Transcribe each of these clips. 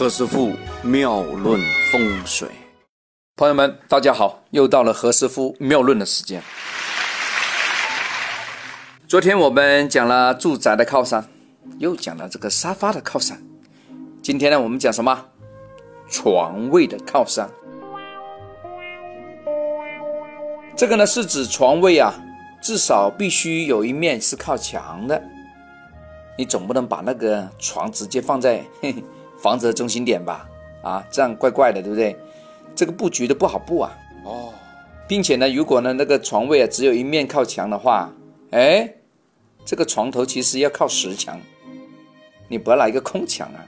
何师傅妙论风水，朋友们，大家好，又到了何师傅妙论的时间。昨天我们讲了住宅的靠山，又讲了这个沙发的靠山。今天呢，我们讲什么？床位的靠山。这个呢是指床位啊，至少必须有一面是靠墙的。你总不能把那个床直接放在嘿 嘿房子的中心点吧？啊，这样怪怪的，对不对？这个布局的不好布啊。哦，并且呢，如果呢那个床位啊只有一面靠墙的话，哎，这个床头其实要靠实墙，你不要来一个空墙啊，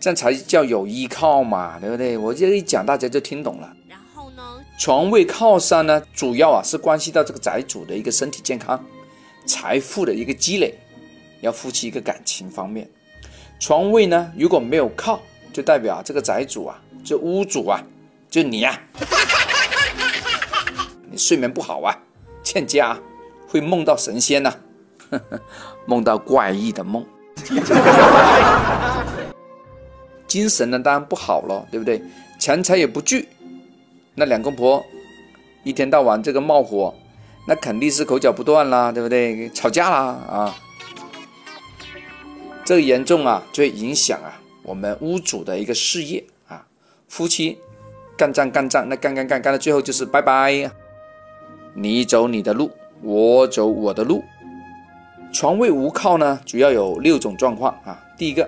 这样才叫有依靠嘛，对不对？我这一讲大家就听懂了。然后呢，床位靠山呢，主要啊是关系到这个宅主的一个身体健康、财富的一个积累。要夫妻一个感情方面，床位呢如果没有靠，就代表这个宅主啊，这屋主啊，就你呀，你睡眠不好啊，欠佳，会梦到神仙呐，梦到怪异的梦，精神呢当然不好了，对不对？钱财也不聚，那两公婆一天到晚这个冒火，那肯定是口角不断啦，对不对？吵架啦啊！这个严重啊，就会影响啊我们屋主的一个事业啊，夫妻干仗干仗，那干干干干到最后就是拜拜，你走你的路，我走我的路。床位无靠呢，主要有六种状况啊。第一个，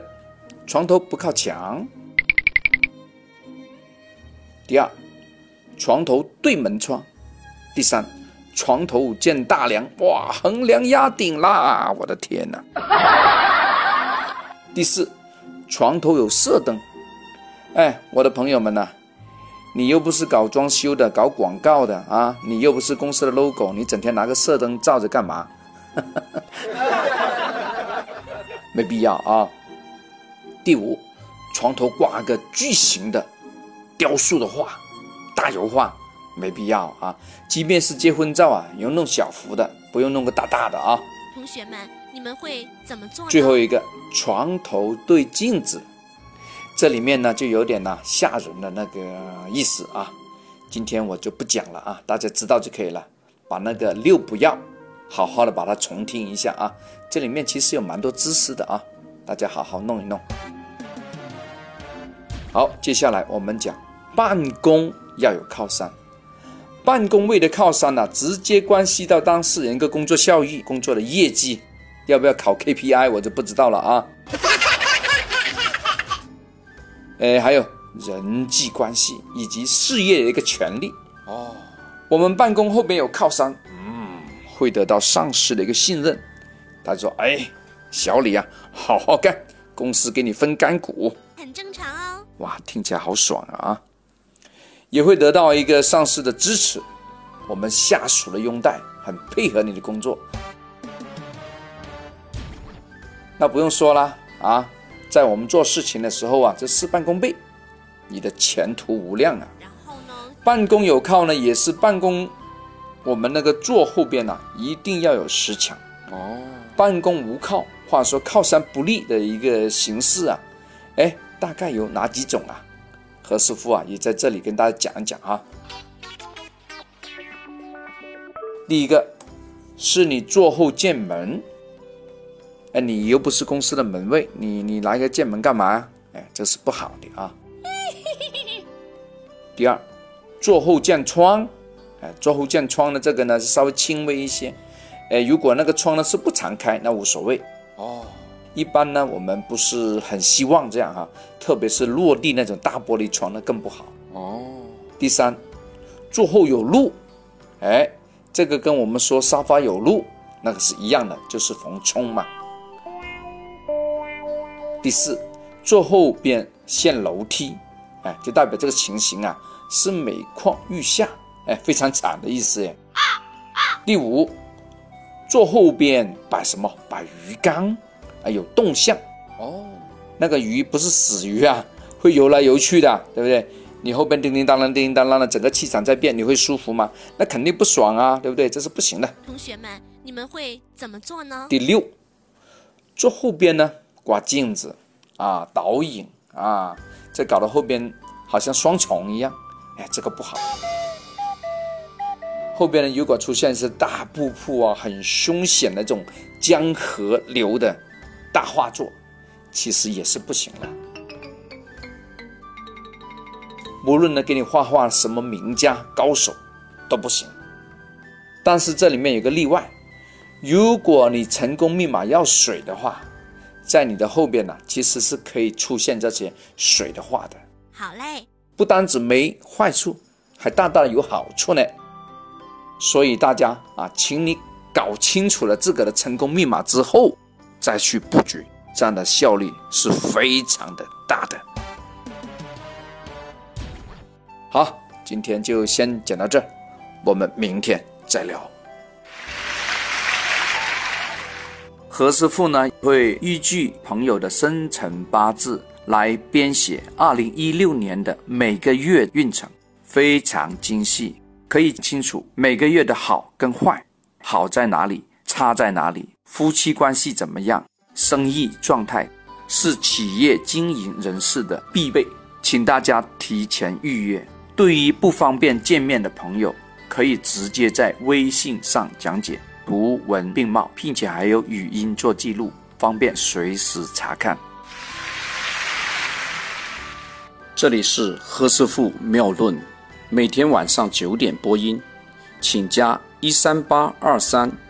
床头不靠墙；第二，床头对门窗；第三，床头见大梁，哇，横梁压顶啦！我的天哪！第四，床头有射灯。哎，我的朋友们呐，你又不是搞装修的，搞广告的啊，你又不是公司的 logo，你整天拿个射灯照着干嘛？没必要啊。第五，床头挂个巨型的雕塑的画，大油画，没必要啊。即便是结婚照啊，用弄小幅的，不用弄个大大的啊。同学们。你们会怎么做？最后一个床头对镜子，这里面呢就有点呢吓人的那个意思啊。今天我就不讲了啊，大家知道就可以了。把那个六不要，好好的把它重听一下啊。这里面其实有蛮多知识的啊，大家好好弄一弄。好，接下来我们讲办公要有靠山。办公位的靠山呢，直接关系到当事人一个工作效益、工作的业绩。要不要考 KPI 我就不知道了啊。哎，还有人际关系以及事业的一个权利哦。我们办公后边有靠山，嗯，会得到上司的一个信任。他说：“哎，小李啊，好好干，公司给你分干股，很正常哦。”哇，听起来好爽啊！也会得到一个上司的支持，我们下属的拥戴，很配合你的工作。那不用说了啊，在我们做事情的时候啊，这事半功倍，你的前途无量啊。然后呢，办公有靠呢，也是办公，我们那个坐后边呢，一定要有石墙哦。办公无靠，话说靠山不利的一个形式啊，哎，大概有哪几种啊？何师傅啊，也在这里跟大家讲一讲啊。第一个，是你坐后见门。哎，你又不是公司的门卫，你你来个见门干嘛？哎，这是不好的啊。第二，坐后见窗，哎，坐后见窗的这个呢是稍微轻微一些。哎，如果那个窗呢是不常开，那无所谓。一般呢我们不是很希望这样哈，特别是落地那种大玻璃窗那更不好哦。第三，坐后有路，哎，这个跟我们说沙发有路那个是一样的，就是逢冲嘛。第四，坐后边现楼梯，哎，就代表这个情形啊是每况愈下，哎，非常惨的意思。第五，坐后边摆什么？摆鱼缸，啊，有动向哦。那个鱼不是死鱼啊，会游来游去的，对不对？你后边叮叮当啷、叮叮当啷的，整个气场在变，你会舒服吗？那肯定不爽啊，对不对？这是不行的。同学们，你们会怎么做呢？第六，坐后边呢？挂镜子啊，导引啊，这搞得后边好像双重一样，哎，这个不好。后边呢，如果出现是大瀑布啊，很凶险的这种江河流的大画作，其实也是不行的。无论呢给你画画什么名家高手都不行。但是这里面有个例外，如果你成功密码要水的话，在你的后边呢，其实是可以出现这些水的画的。好嘞，不单止没坏处，还大大有好处呢。所以大家啊，请你搞清楚了自个的成功密码之后，再去布局，这样的效率是非常的大的。好，今天就先讲到这儿，我们明天。再聊。何师傅呢会依据朋友的生辰八字来编写二零一六年的每个月运程，非常精细，可以清楚每个月的好跟坏，好在哪里，差在哪里，夫妻关系怎么样，生意状态是企业经营人士的必备，请大家提前预约。对于不方便见面的朋友。可以直接在微信上讲解，图文并茂，并且还有语音做记录，方便随时查看。这里是何师傅妙论，每天晚上九点播音，请加一三八二三